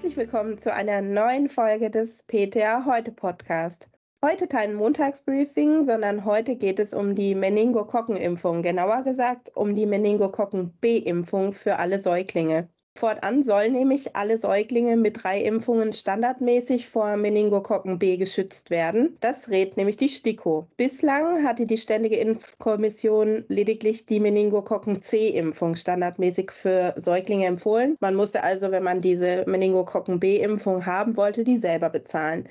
Herzlich willkommen zu einer neuen Folge des PTA Heute Podcast. Heute kein Montagsbriefing, sondern heute geht es um die Meningokokkenimpfung, genauer gesagt um die Meningokokken B-Impfung für alle Säuglinge. Fortan sollen nämlich alle Säuglinge mit drei Impfungen standardmäßig vor Meningokokken B geschützt werden. Das rät nämlich die STIKO. Bislang hatte die Ständige Impfkommission lediglich die Meningokokken C-Impfung standardmäßig für Säuglinge empfohlen. Man musste also, wenn man diese Meningokokken B-Impfung haben wollte, die selber bezahlen.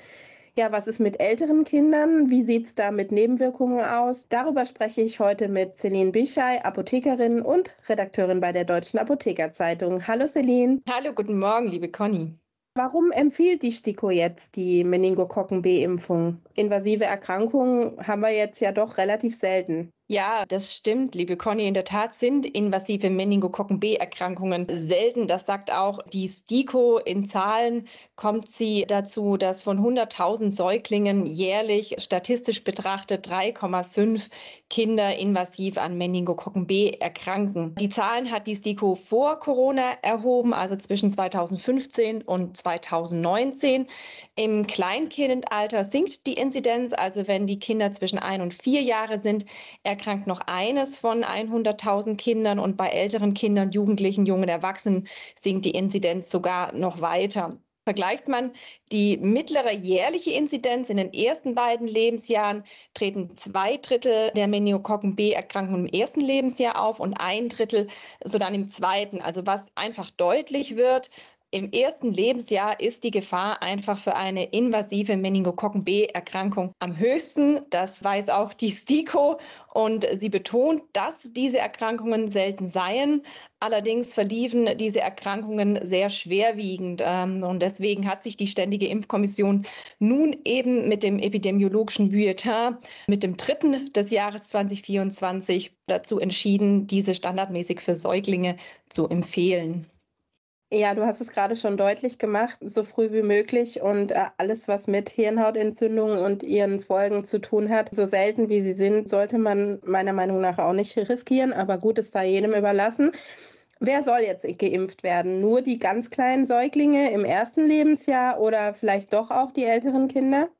Ja, was ist mit älteren Kindern? Wie sieht es da mit Nebenwirkungen aus? Darüber spreche ich heute mit Celine Bischei, Apothekerin und Redakteurin bei der Deutschen Apothekerzeitung. Hallo Celine. Hallo, guten Morgen, liebe Conny. Warum empfiehlt die STIKO jetzt die Meningokokken B-Impfung? Invasive Erkrankungen haben wir jetzt ja doch relativ selten. Ja, das stimmt, liebe Conny. In der Tat sind invasive Meningokokken-B-Erkrankungen selten. Das sagt auch die STIKO. In Zahlen kommt sie dazu, dass von 100.000 Säuglingen jährlich statistisch betrachtet 3,5 Kinder invasiv an Meningokokken-B erkranken. Die Zahlen hat die STIKO vor Corona erhoben, also zwischen 2015 und 2019. Im Kleinkindalter sinkt die Inzidenz, also wenn die Kinder zwischen ein und vier Jahre sind, erkrankt noch eines von 100.000 Kindern und bei älteren Kindern, Jugendlichen, jungen Erwachsenen sinkt die Inzidenz sogar noch weiter. Vergleicht man die mittlere jährliche Inzidenz in den ersten beiden Lebensjahren, treten zwei Drittel der Meningokokken B-Erkrankungen im ersten Lebensjahr auf und ein Drittel so dann im zweiten. Also was einfach deutlich wird, im ersten Lebensjahr ist die Gefahr einfach für eine invasive Meningokokken-B-Erkrankung am höchsten. Das weiß auch die STIKO und sie betont, dass diese Erkrankungen selten seien. Allerdings verliefen diese Erkrankungen sehr schwerwiegend. Ähm, und deswegen hat sich die Ständige Impfkommission nun eben mit dem epidemiologischen Bulletin, mit dem dritten des Jahres 2024, dazu entschieden, diese standardmäßig für Säuglinge zu empfehlen. Ja, du hast es gerade schon deutlich gemacht, so früh wie möglich und äh, alles, was mit Hirnhautentzündungen und ihren Folgen zu tun hat, so selten wie sie sind, sollte man meiner Meinung nach auch nicht riskieren, aber gut, es sei jedem überlassen. Wer soll jetzt geimpft werden? Nur die ganz kleinen Säuglinge im ersten Lebensjahr oder vielleicht doch auch die älteren Kinder?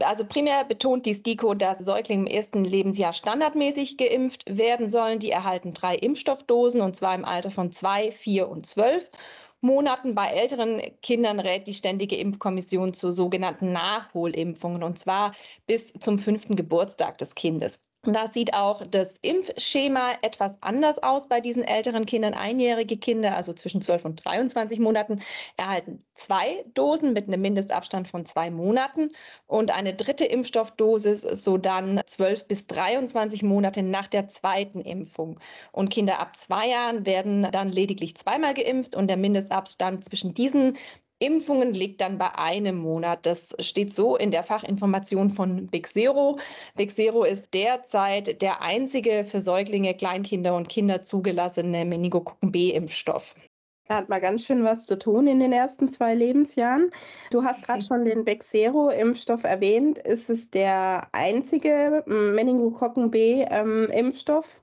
Also primär betont die STIKO, dass Säuglinge im ersten Lebensjahr standardmäßig geimpft werden sollen. Die erhalten drei Impfstoffdosen und zwar im Alter von zwei, vier und zwölf. Monaten. Bei älteren Kindern rät die Ständige Impfkommission zu sogenannten Nachholimpfungen und zwar bis zum fünften Geburtstag des Kindes. Da sieht auch das Impfschema etwas anders aus bei diesen älteren Kindern. Einjährige Kinder, also zwischen 12 und 23 Monaten, erhalten zwei Dosen mit einem Mindestabstand von zwei Monaten und eine dritte Impfstoffdosis so dann 12 bis 23 Monate nach der zweiten Impfung. Und Kinder ab zwei Jahren werden dann lediglich zweimal geimpft und der Mindestabstand zwischen diesen Impfungen liegt dann bei einem Monat. Das steht so in der Fachinformation von Big Zero. Big Zero ist derzeit der einzige für Säuglinge, Kleinkinder und Kinder zugelassene Meningokokken B-Impfstoff. Er hat mal ganz schön was zu tun in den ersten zwei Lebensjahren. Du hast gerade schon den Bexero-Impfstoff erwähnt. Ist es der einzige Meningokokken B-Impfstoff? Ähm,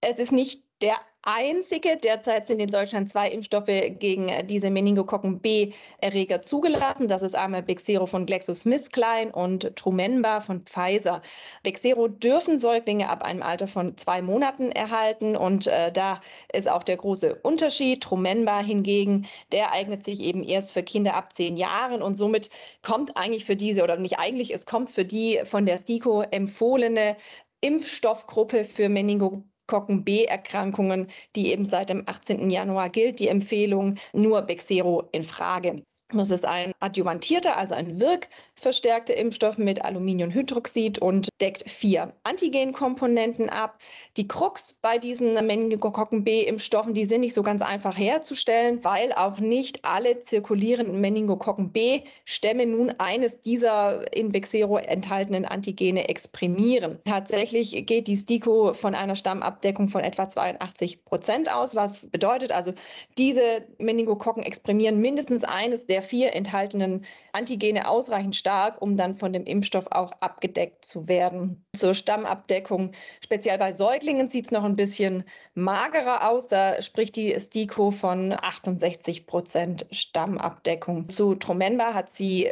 es ist nicht der einzige. Derzeit sind in Deutschland zwei Impfstoffe gegen diese Meningokokken B-Erreger zugelassen. Das ist einmal Bexero von GlaxoSmithKline und Trumenba von Pfizer. Bexero dürfen Säuglinge ab einem Alter von zwei Monaten erhalten und äh, da ist auch der große Unterschied. Trumenba hingegen, der eignet sich eben erst für Kinder ab zehn Jahren und somit kommt eigentlich für diese oder nicht eigentlich, es kommt für die von der STIKO empfohlene Impfstoffgruppe für Meningokokken Meningokokken-B-Erkrankungen, die eben seit dem 18. Januar gilt, die Empfehlung nur Bexero in Frage. Das ist ein adjuvantierter, also ein wirkverstärkter Impfstoff mit Aluminiumhydroxid und deckt vier Antigenkomponenten ab. Die Krux bei diesen Meningokokken B-Impfstoffen, die sind nicht so ganz einfach herzustellen, weil auch nicht alle zirkulierenden Meningokokken B-Stämme nun eines dieser in Bexero enthaltenen Antigene exprimieren. Tatsächlich geht die STIKO von einer Stammabdeckung von etwa 82 Prozent aus, was bedeutet also, diese Meningokokken exprimieren mindestens eines der der vier enthaltenen Antigene ausreichend stark, um dann von dem Impfstoff auch abgedeckt zu werden. Zur Stammabdeckung, speziell bei Säuglingen, sieht es noch ein bisschen magerer aus. Da spricht die STIKO von 68 Prozent Stammabdeckung. Zu Tromenba hat sie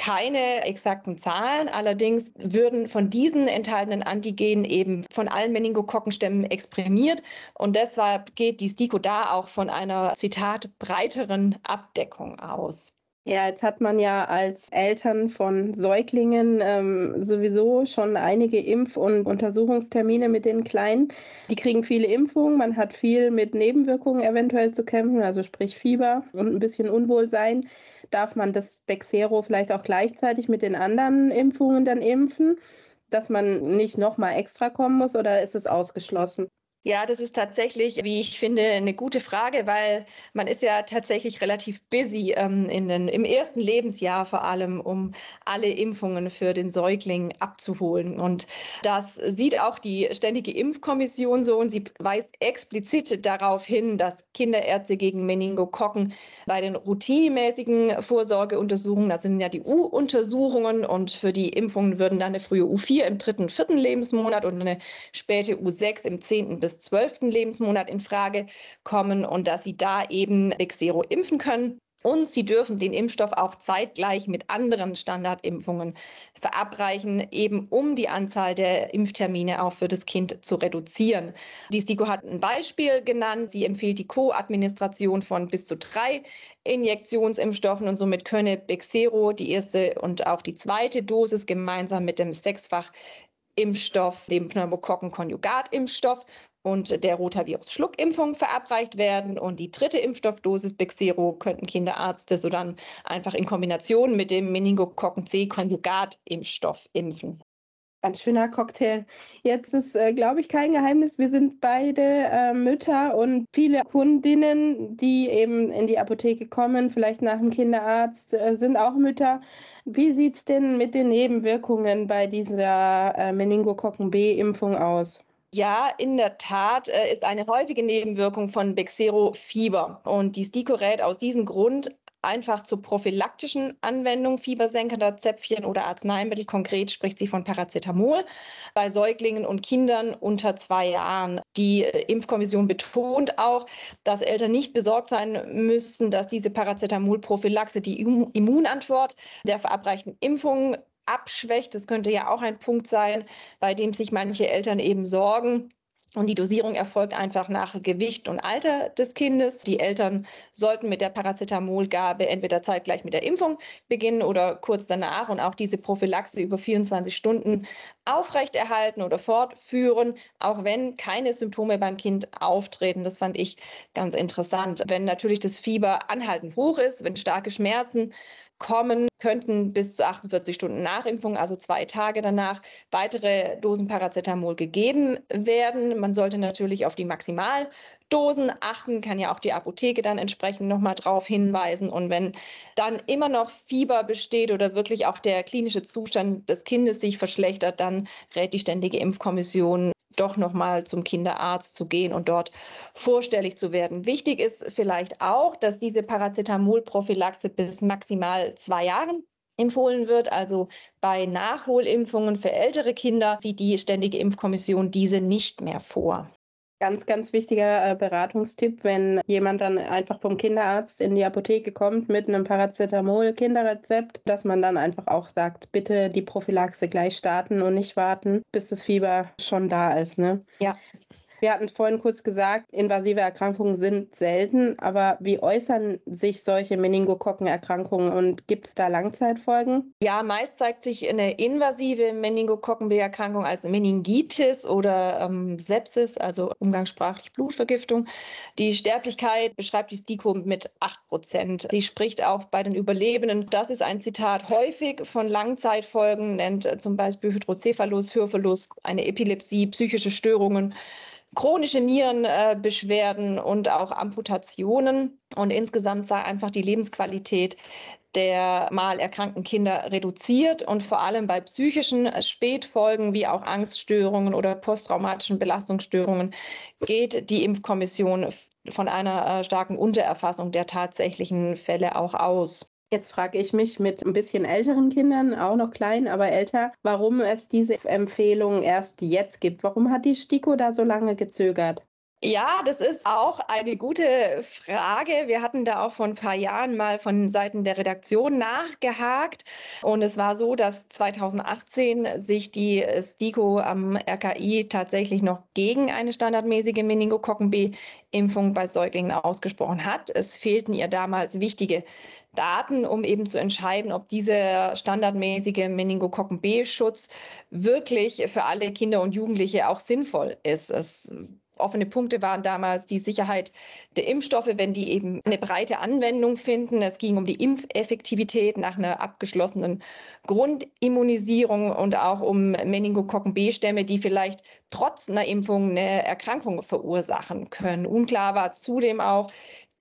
keine exakten Zahlen. Allerdings würden von diesen enthaltenen Antigenen eben von allen Meningokokkenstämmen exprimiert. Und deshalb geht die STIKO da auch von einer, Zitat, breiteren Abdeckung aus. Ja, jetzt hat man ja als Eltern von Säuglingen ähm, sowieso schon einige Impf- und Untersuchungstermine mit den Kleinen. Die kriegen viele Impfungen, man hat viel mit Nebenwirkungen eventuell zu kämpfen, also sprich Fieber und ein bisschen Unwohlsein. Darf man das Bexero vielleicht auch gleichzeitig mit den anderen Impfungen dann impfen, dass man nicht nochmal extra kommen muss oder ist es ausgeschlossen? Ja, das ist tatsächlich, wie ich finde, eine gute Frage, weil man ist ja tatsächlich relativ busy ähm, in den, im ersten Lebensjahr vor allem, um alle Impfungen für den Säugling abzuholen. Und das sieht auch die Ständige Impfkommission so und sie weist explizit darauf hin, dass Kinderärzte gegen Meningokokken bei den routinemäßigen Vorsorgeuntersuchungen, das sind ja die U-Untersuchungen und für die Impfungen würden dann eine frühe U4 im dritten, vierten Lebensmonat und eine späte U6 im zehnten bis bis zwölften Lebensmonat in Frage kommen und dass sie da eben Bexero impfen können. Und sie dürfen den Impfstoff auch zeitgleich mit anderen Standardimpfungen verabreichen, eben um die Anzahl der Impftermine auch für das Kind zu reduzieren. Die STIKO hat ein Beispiel genannt. Sie empfiehlt die Co-Administration von bis zu drei Injektionsimpfstoffen und somit könne Bexero die erste und auch die zweite Dosis gemeinsam mit dem Sechsfach Impfstoff, dem Pneumokokken-Konjugatimpfstoff und der Rotavirus-Schluckimpfung verabreicht werden. Und die dritte Impfstoffdosis Bexero könnten Kinderärzte so dann einfach in Kombination mit dem Meningokokken-C-Konjugatimpfstoff impfen. Ganz schöner Cocktail. Jetzt ist, äh, glaube ich, kein Geheimnis. Wir sind beide äh, Mütter und viele Kundinnen, die eben in die Apotheke kommen, vielleicht nach dem Kinderarzt, äh, sind auch Mütter. Wie sieht es denn mit den Nebenwirkungen bei dieser äh, Meningokokken-B-Impfung aus? Ja, in der Tat äh, ist eine häufige Nebenwirkung von Bexero Fieber. Und die STIKO rät aus diesem Grund einfach zur prophylaktischen Anwendung fiebersenkender Zäpfchen oder Arzneimittel. Konkret spricht sie von Paracetamol bei Säuglingen und Kindern unter zwei Jahren. Die äh, Impfkommission betont auch, dass Eltern nicht besorgt sein müssen, dass diese Paracetamol-Prophylaxe die Immunantwort der verabreichten Impfung abschwächt. Das könnte ja auch ein Punkt sein, bei dem sich manche Eltern eben sorgen. Und die Dosierung erfolgt einfach nach Gewicht und Alter des Kindes. Die Eltern sollten mit der Paracetamolgabe entweder zeitgleich mit der Impfung beginnen oder kurz danach und auch diese Prophylaxe über 24 Stunden aufrechterhalten oder fortführen, auch wenn keine Symptome beim Kind auftreten. Das fand ich ganz interessant. Wenn natürlich das Fieber anhaltend hoch ist, wenn starke Schmerzen kommen, könnten bis zu 48 Stunden nach Impfung, also zwei Tage danach, weitere Dosen Paracetamol gegeben werden. Man sollte natürlich auf die Maximaldosen achten, kann ja auch die Apotheke dann entsprechend nochmal darauf hinweisen. Und wenn dann immer noch Fieber besteht oder wirklich auch der klinische Zustand des Kindes sich verschlechtert, dann rät die Ständige Impfkommission doch nochmal zum Kinderarzt zu gehen und dort vorstellig zu werden. Wichtig ist vielleicht auch, dass diese Paracetamol-Prophylaxe bis maximal zwei Jahren empfohlen wird. Also bei Nachholimpfungen für ältere Kinder sieht die Ständige Impfkommission diese nicht mehr vor. Ganz, ganz wichtiger äh, Beratungstipp, wenn jemand dann einfach vom Kinderarzt in die Apotheke kommt mit einem Paracetamol-Kinderrezept, dass man dann einfach auch sagt, bitte die Prophylaxe gleich starten und nicht warten, bis das Fieber schon da ist. Ne? Ja. Wir hatten vorhin kurz gesagt, invasive Erkrankungen sind selten, aber wie äußern sich solche Meningokokkenerkrankungen und gibt es da Langzeitfolgen? Ja, meist zeigt sich eine invasive Meningokokkenbeerkrankung als Meningitis oder ähm, Sepsis, also umgangssprachlich Blutvergiftung. Die Sterblichkeit beschreibt die STIKO mit 8 Prozent. Sie spricht auch bei den Überlebenden, das ist ein Zitat, häufig von Langzeitfolgen, nennt zum Beispiel Hydrocephalus, Hörverlust, eine Epilepsie, psychische Störungen chronische Nierenbeschwerden äh, und auch Amputationen. Und insgesamt sei einfach die Lebensqualität der mal erkrankten Kinder reduziert und vor allem bei psychischen äh, Spätfolgen wie auch Angststörungen oder posttraumatischen Belastungsstörungen geht die Impfkommission von einer äh, starken Untererfassung der tatsächlichen Fälle auch aus. Jetzt frage ich mich mit ein bisschen älteren Kindern, auch noch klein, aber älter, warum es diese Empfehlung erst jetzt gibt. Warum hat die STIKO da so lange gezögert? Ja, das ist auch eine gute Frage. Wir hatten da auch vor ein paar Jahren mal von Seiten der Redaktion nachgehakt. Und es war so, dass 2018 sich die STIKO am RKI tatsächlich noch gegen eine standardmäßige Meningokokken B-Impfung bei Säuglingen ausgesprochen hat. Es fehlten ihr damals wichtige Daten, um eben zu entscheiden, ob dieser standardmäßige Meningokokken B-Schutz wirklich für alle Kinder und Jugendliche auch sinnvoll ist. Es offene Punkte waren damals die Sicherheit der Impfstoffe, wenn die eben eine breite Anwendung finden. Es ging um die Impfeffektivität nach einer abgeschlossenen Grundimmunisierung und auch um Meningokokken B-Stämme, die vielleicht trotz einer Impfung eine Erkrankung verursachen können. Unklar war zudem auch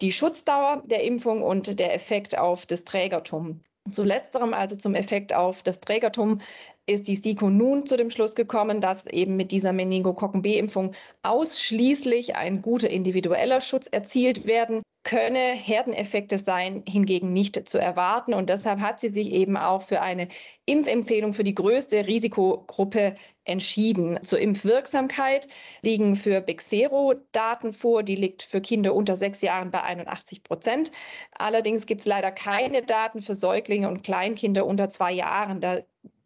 die Schutzdauer der Impfung und der Effekt auf das Trägertum. Zu letzterem, also zum Effekt auf das Trägertum, ist die STIKO nun zu dem Schluss gekommen, dass eben mit dieser Meningokokken B-Impfung ausschließlich ein guter individueller Schutz erzielt werden könne. Herdeneffekte seien hingegen nicht zu erwarten. Und deshalb hat sie sich eben auch für eine Impfempfehlung für die größte Risikogruppe entschieden. Zur Impfwirksamkeit liegen für Bexero Daten vor. Die liegt für Kinder unter sechs Jahren bei 81 Prozent. Allerdings gibt es leider keine Daten für Säuglinge und Kleinkinder unter zwei Jahren. Da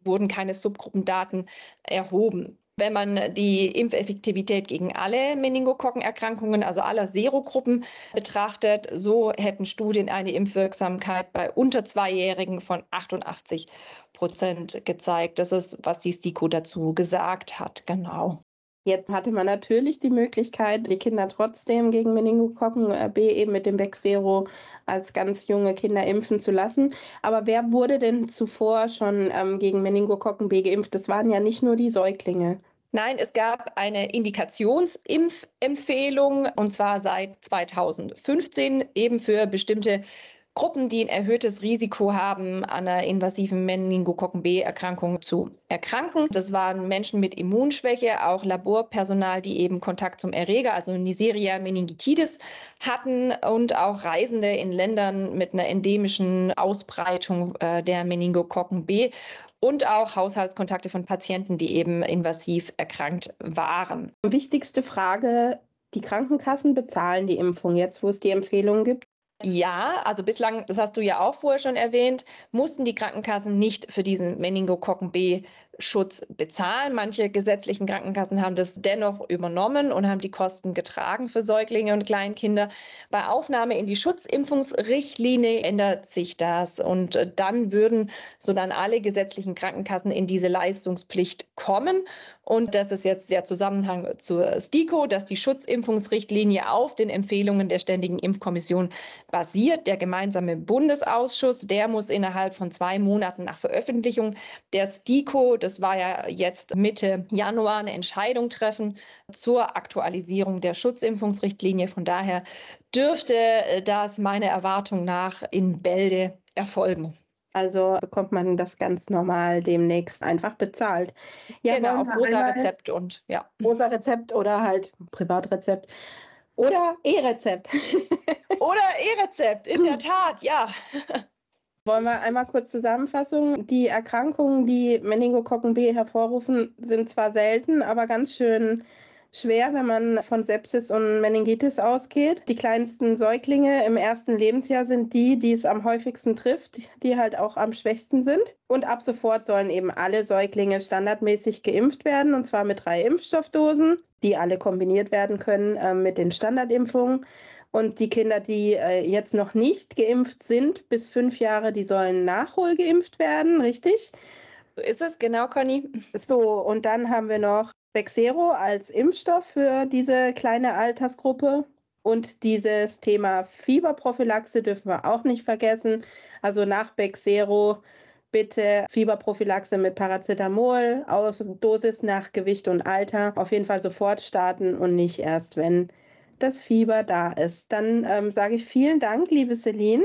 wurden keine Subgruppendaten erhoben. Wenn man die Impfeffektivität gegen alle Meningokokkenerkrankungen, also aller Serogruppen betrachtet, so hätten Studien eine Impfwirksamkeit bei unter Zweijährigen von 88 Prozent gezeigt. Das ist, was die STIKO dazu gesagt hat. Genau. Jetzt hatte man natürlich die Möglichkeit, die Kinder trotzdem gegen Meningokokken äh, B eben mit dem Bexero als ganz junge Kinder impfen zu lassen. Aber wer wurde denn zuvor schon ähm, gegen Meningokokken B geimpft? Das waren ja nicht nur die Säuglinge. Nein, es gab eine Indikationsimpfempfehlung und zwar seit 2015 eben für bestimmte Gruppen, die ein erhöhtes Risiko haben, an einer invasiven Meningokokken B-Erkrankung zu erkranken. Das waren Menschen mit Immunschwäche, auch Laborpersonal, die eben Kontakt zum Erreger, also Neisseria meningitidis, hatten und auch Reisende in Ländern mit einer endemischen Ausbreitung äh, der Meningokokken B und auch Haushaltskontakte von Patienten, die eben invasiv erkrankt waren. Wichtigste Frage, die Krankenkassen bezahlen die Impfung jetzt, wo es die Empfehlungen gibt? Ja, also bislang, das hast du ja auch vorher schon erwähnt, mussten die Krankenkassen nicht für diesen Meningokokken B Schutz bezahlen. Manche gesetzlichen Krankenkassen haben das dennoch übernommen und haben die Kosten getragen für Säuglinge und Kleinkinder. Bei Aufnahme in die Schutzimpfungsrichtlinie ändert sich das und äh, dann würden so dann alle gesetzlichen Krankenkassen in diese Leistungspflicht kommen. Und das ist jetzt der Zusammenhang zur STIKO, dass die Schutzimpfungsrichtlinie auf den Empfehlungen der Ständigen Impfkommission basiert. Der gemeinsame Bundesausschuss, der muss innerhalb von zwei Monaten nach Veröffentlichung der STIKO das war ja jetzt Mitte Januar, eine Entscheidung treffen zur Aktualisierung der Schutzimpfungsrichtlinie. Von daher dürfte das meiner Erwartung nach in Bälde erfolgen. Also bekommt man das ganz normal demnächst einfach bezahlt. Ja, genau, auf rosa Rezept und ja. Rosa Rezept oder halt Privatrezept. Oder E-Rezept. oder E-Rezept, in der Tat, ja. Wollen wir einmal kurz Zusammenfassung? Die Erkrankungen, die Meningokokken B hervorrufen, sind zwar selten, aber ganz schön schwer, wenn man von Sepsis und Meningitis ausgeht. Die kleinsten Säuglinge im ersten Lebensjahr sind die, die es am häufigsten trifft, die halt auch am schwächsten sind. Und ab sofort sollen eben alle Säuglinge standardmäßig geimpft werden, und zwar mit drei Impfstoffdosen, die alle kombiniert werden können äh, mit den Standardimpfungen. Und die Kinder, die äh, jetzt noch nicht geimpft sind, bis fünf Jahre, die sollen nachholgeimpft werden, richtig? So ist es, genau, Conny. So, und dann haben wir noch Bexero als Impfstoff für diese kleine Altersgruppe. Und dieses Thema Fieberprophylaxe dürfen wir auch nicht vergessen. Also nach Bexero bitte Fieberprophylaxe mit Paracetamol, aus Dosis nach Gewicht und Alter auf jeden Fall sofort starten und nicht erst, wenn das Fieber da ist. Dann ähm, sage ich vielen Dank, liebe Celine.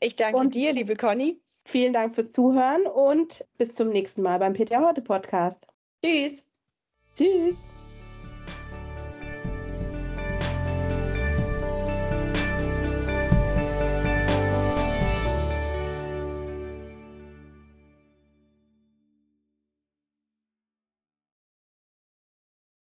Ich danke und dir, liebe Conny. Vielen Dank fürs Zuhören und bis zum nächsten Mal beim Peter Horte Podcast. Tschüss. Tschüss.